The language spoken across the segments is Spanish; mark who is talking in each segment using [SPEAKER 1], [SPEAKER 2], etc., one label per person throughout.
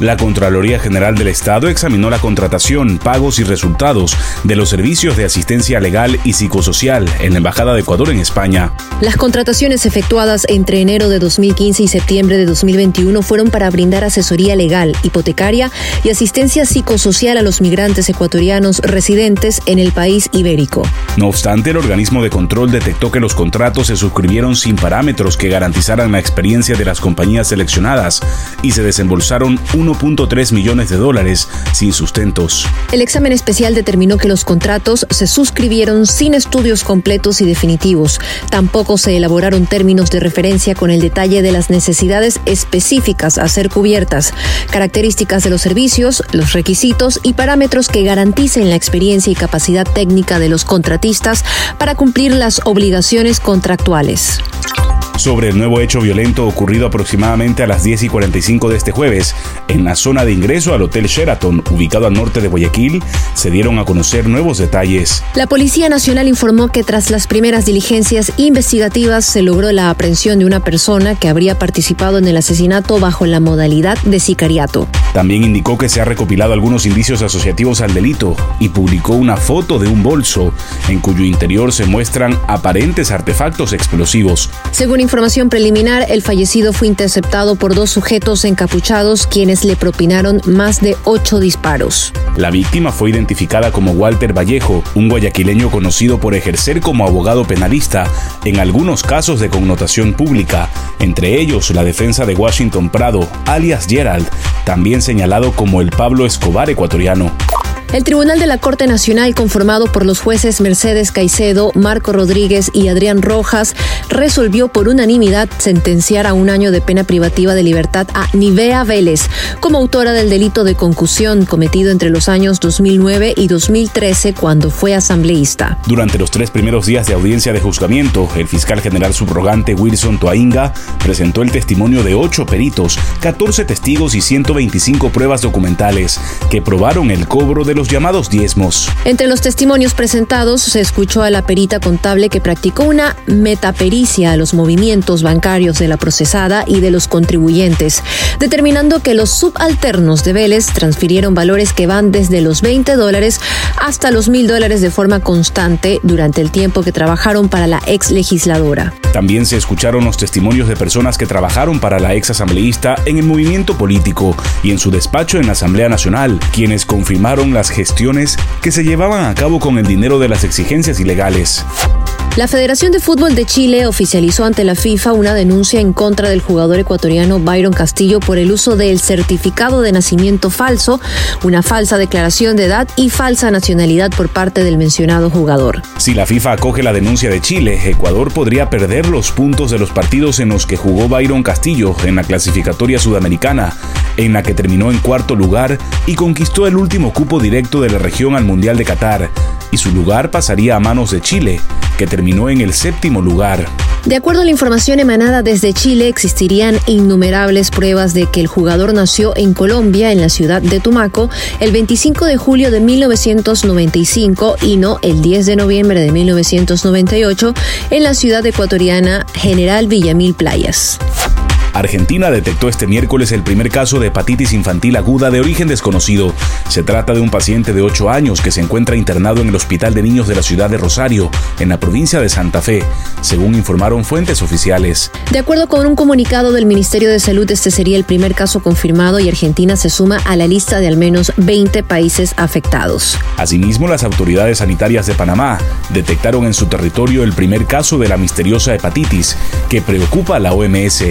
[SPEAKER 1] La Contraloría General del Estado examinó la contratación, pagos y resultados de los servicios de asistencia legal y psicosocial en la Embajada de Ecuador en España.
[SPEAKER 2] Las contrataciones efectuadas entre enero de 2015 y septiembre de 2021 fueron para brindar asesoría legal, hipotecaria y asistencia psicosocial a los migrantes ecuatorianos residentes en el país ibérico.
[SPEAKER 1] No obstante, el organismo de control detectó que los contratos se suscribieron sin parámetros que garantizaran la experiencia de las compañías seleccionadas y se desembolsaron un 1.3 millones de dólares sin sustentos.
[SPEAKER 2] El examen especial determinó que los contratos se suscribieron sin estudios completos y definitivos. Tampoco se elaboraron términos de referencia con el detalle de las necesidades específicas a ser cubiertas, características de los servicios, los requisitos y parámetros que garanticen la experiencia y capacidad técnica de los contratistas para cumplir las obligaciones contractuales
[SPEAKER 1] sobre el nuevo hecho violento ocurrido aproximadamente a las 10 y 45 de este jueves en la zona de ingreso al Hotel Sheraton, ubicado al norte de Guayaquil, se dieron a conocer nuevos detalles.
[SPEAKER 2] La Policía Nacional informó que tras las primeras diligencias investigativas se logró la aprehensión de una persona que habría participado en el asesinato bajo la modalidad de sicariato.
[SPEAKER 1] También indicó que se ha recopilado algunos indicios asociativos al delito y publicó una foto de un bolso en cuyo interior se muestran aparentes artefactos explosivos.
[SPEAKER 2] Según información preliminar, el fallecido fue interceptado por dos sujetos encapuchados quienes le propinaron más de ocho disparos.
[SPEAKER 1] La víctima fue identificada como Walter Vallejo, un guayaquileño conocido por ejercer como abogado penalista en algunos casos de connotación pública, entre ellos la defensa de Washington Prado, alias Gerald, también señalado como el Pablo Escobar ecuatoriano.
[SPEAKER 2] El Tribunal de la Corte Nacional, conformado por los jueces Mercedes Caicedo, Marco Rodríguez y Adrián Rojas, resolvió por unanimidad sentenciar a un año de pena privativa de libertad a Nivea Vélez como autora del delito de concusión cometido entre los años 2009 y 2013 cuando fue asambleísta.
[SPEAKER 1] Durante los tres primeros días de audiencia de juzgamiento, el fiscal general subrogante Wilson Toainga presentó el testimonio de ocho peritos, 14 testigos y 125 pruebas documentales que probaron el cobro de los llamados diezmos.
[SPEAKER 2] Entre los testimonios presentados se escuchó a la perita contable que practicó una metapericia a los movimientos bancarios de la procesada y de los contribuyentes, determinando que los subalternos de Vélez transfirieron valores que van desde los 20 dólares hasta los mil dólares de forma constante durante el tiempo que trabajaron para la ex legisladora.
[SPEAKER 1] También se escucharon los testimonios de personas que trabajaron para la ex asambleísta en el movimiento político y en su despacho en la Asamblea Nacional, quienes confirmaron las gestiones que se llevaban a cabo con el dinero de las exigencias ilegales.
[SPEAKER 2] La Federación de Fútbol de Chile oficializó ante la FIFA una denuncia en contra del jugador ecuatoriano Byron Castillo por el uso del certificado de nacimiento falso, una falsa declaración de edad y falsa nacionalidad por parte del mencionado jugador.
[SPEAKER 1] Si la FIFA acoge la denuncia de Chile, Ecuador podría perder los puntos de los partidos en los que jugó Byron Castillo en la clasificatoria sudamericana, en la que terminó en cuarto lugar y conquistó el último cupo directo de la región al Mundial de Qatar, y su lugar pasaría a manos de Chile que terminó en el séptimo lugar.
[SPEAKER 2] De acuerdo a la información emanada desde Chile, existirían innumerables pruebas de que el jugador nació en Colombia, en la ciudad de Tumaco, el 25 de julio de 1995 y no el 10 de noviembre de 1998 en la ciudad ecuatoriana General Villamil Playas.
[SPEAKER 1] Argentina detectó este miércoles el primer caso de hepatitis infantil aguda de origen desconocido. Se trata de un paciente de 8 años que se encuentra internado en el Hospital de Niños de la ciudad de Rosario, en la provincia de Santa Fe, según informaron fuentes oficiales.
[SPEAKER 2] De acuerdo con un comunicado del Ministerio de Salud, este sería el primer caso confirmado y Argentina se suma a la lista de al menos 20 países afectados.
[SPEAKER 1] Asimismo, las autoridades sanitarias de Panamá detectaron en su territorio el primer caso de la misteriosa hepatitis que preocupa a la OMS,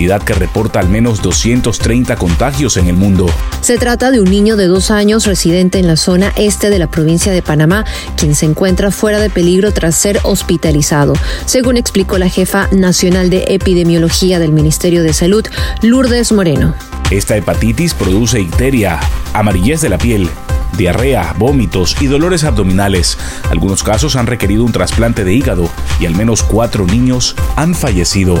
[SPEAKER 1] que reporta al menos 230 contagios en el mundo.
[SPEAKER 2] Se trata de un niño de dos años residente en la zona este de la provincia de Panamá, quien se encuentra fuera de peligro tras ser hospitalizado, según explicó la jefa nacional de epidemiología del Ministerio de Salud, Lourdes Moreno.
[SPEAKER 1] Esta hepatitis produce icteria, amarillez de la piel, diarrea, vómitos y dolores abdominales. Algunos casos han requerido un trasplante de hígado y al menos cuatro niños han fallecido.